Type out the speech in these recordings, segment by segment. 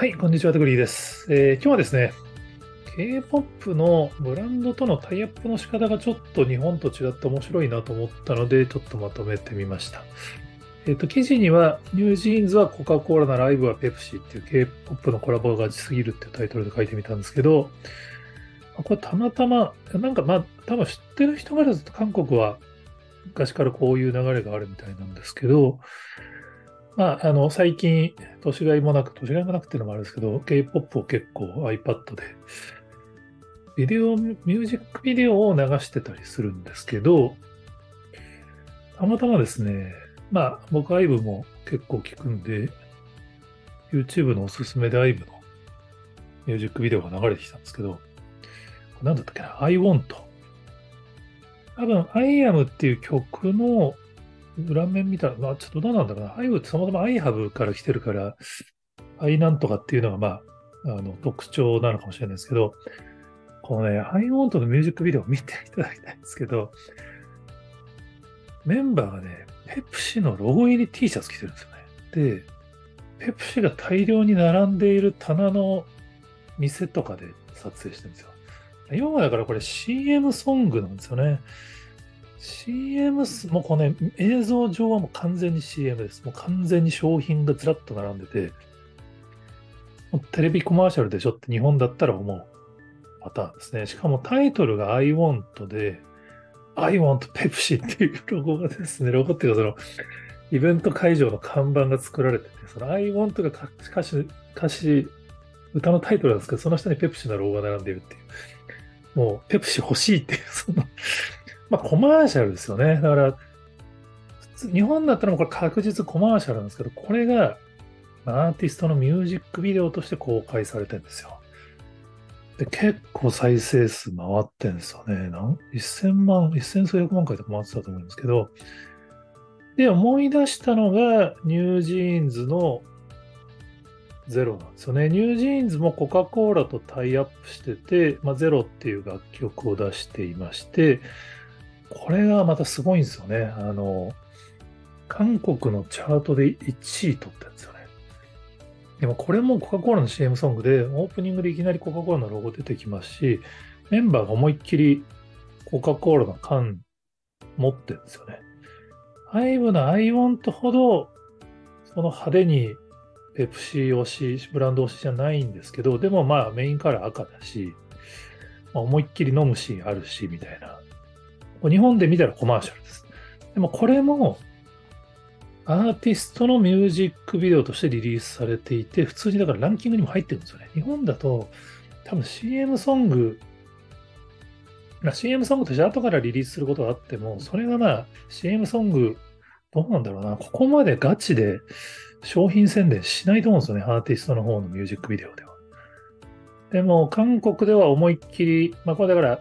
はい、こんにちは、テグリーです。えー今日はですね、K-POP のブランドとのタイアップの仕方がちょっと日本と違って面白いなと思ったので、ちょっとまとめてみました。えっ、と、記事には、ニュージーンズはコカ・コーラでIVEはペプシーっていう K-POP のコラボがガチすぎるっていうタイトルで書いてみたんですけど、これたまたま、なんかまあ、多分知ってる人からすると韓国は昔からこういう流れがあるみたいなんですけど、まあ、あの、最近、年がいもなく、年がいもなくっていうのもあるんですけど、K-POP を結構 iPad で、ビデオ、ミュージックビデオを流してたりするんですけど、たまたまですね、まあ、僕 IVE も結構聞くんで、YouTube のおすすめで IVE のミュージックビデオが流れてきたんですけど、なんだったっけな、I want。多分、I am っていう曲の裏面見たら、まあ、ちょっとどうなんだろうな。I ってそもそも I have から来てるから、I なんとかっていうのが、まあ、あの特徴なのかもしれないですけど、このね、I want のミュージックビデオを見ていただきたいんですけど、メンバーがね、ペプシのロゴ入り T シャツ着てるんですよね。で、ペプシが大量に並んでいる棚の店とかで撮影してるんですよ。今はだからこれ CM ソングなんですよね。CM す、もうこのね、映像上はもう完全に CM です。もう完全に商品がずらっと並んでて、もうテレビコマーシャルでしょって日本だったら思うパターンですね。しかもタイトルが I want で、I want Pepsi っていうロゴがですね、ロゴっていうかその、イベント会場の看板が作られてて、その I want が歌詞、歌詞、歌のタイトルなんですけど、その下にペプシのロゴが並んでるっていう。もう、ペプシ欲しいっていう、その、まあ、コマーシャルですよね。だから、日本だったらこれ確実コマーシャルなんですけど、これがアーティストのミュージックビデオとして公開されてるんですよ。で、結構再生数回ってんですよね。なん1000万、1000数百万回とか回ってたと思うんですけど、で、思い出したのが、ニュージーンズのゼロなんですよね。ニュージーンズもコカ・コーラとタイアップしてて、まあ、ゼロっていう楽曲を出していまして、これがまたすごいんですよね。あの、韓国のチャートで1位取ってるんですよね。でもこれもコカ・コーラの CM ソングで、オープニングでいきなりコカ・コーラのロゴ出てきますし、メンバーが思いっきりコカ・コーラの缶持ってるんですよね。IVE の I want ほど、その派手にペプシー推し、ブランド推しじゃないんですけど、でもまあメインカラー赤だし、思いっきり飲むシーンあるし、みたいな。日本で見たらコマーシャルです。でもこれもアーティストのミュージックビデオとしてリリースされていて、普通にだからランキングにも入ってるんですよね。日本だと多分 CM ソング、まあ CM ソングとして後からリリースすることがあっても、それがまあ CM ソング、どうなんだろうな、ここまでガチで商品宣伝しないと思うんですよね、アーティストの方のミュージックビデオでは。でも韓国では思いっきり、まあこれだから、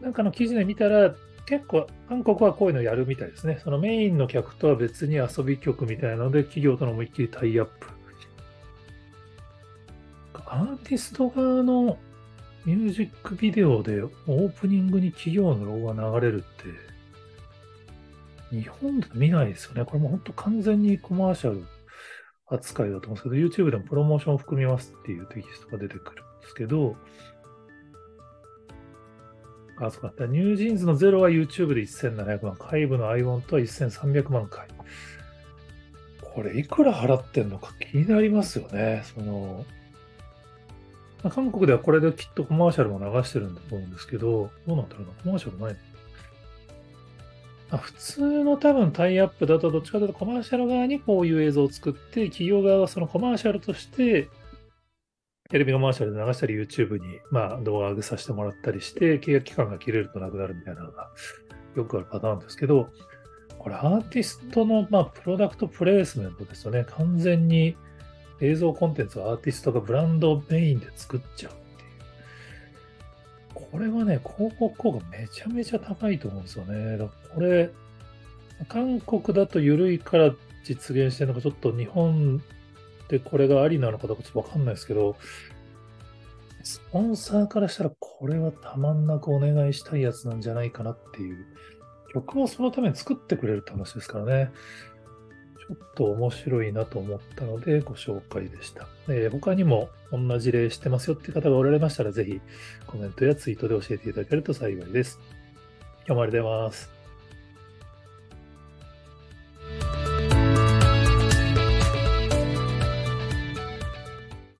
なんかの記事で見たら、結構韓国はこういうのやるみたいですね。そのメインの客とは別に遊び曲みたいなので、企業との思いっきりタイアップ。アーティスト側のミュージックビデオでオープニングに企業のロゴが流れるって、日本で見ないですよね。これも本当完全にコマーシャル扱いだと思うんですけど、YouTube でもプロモーションを含みますっていうテキストが出てくるんですけど、あ、そうか。 NewJeans の Zero は YouTube で1700万、アイヴの I WANT は1300万回。これいくら払ってんのか気になりますよね。その、まあ韓国ではこれできっとコマーシャルも流してるんだと思うんですけど、どうなんだろうな。コマーシャルないの？あ普通の多分タイアップだとどっちかというとコマーシャル側にこういう映像を作って、企業側はそのコマーシャルとしてテレビコマーシャルで流したり YouTube に、まあ、動画上げさせてもらったりして、契約期間が切れるとなくなるみたいなのがよくあるパターンですけど、これアーティストの、まあ、プロダクトプレイスメントですよね。完全に映像コンテンツをアーティストがブランドメインで作っちゃうっていう。これはね、広告効果めちゃめちゃ高いと思うんですよね。だからこれ、韓国だと緩いから実現してるのか、ちょっと日本でこれがありなのかどうかちょっとわかんないですけど、スポンサーからしたらこれはたまんなくお願いしたいやつなんじゃないかなっていう、曲をそのために作ってくれるって話ですからね。ちょっと面白いなと思ったのでご紹介でした。えー、他にもこんな事例してますよって方がおられましたら、ぜひコメントやツイートで教えていただけると幸いです。今日もありがとうございます。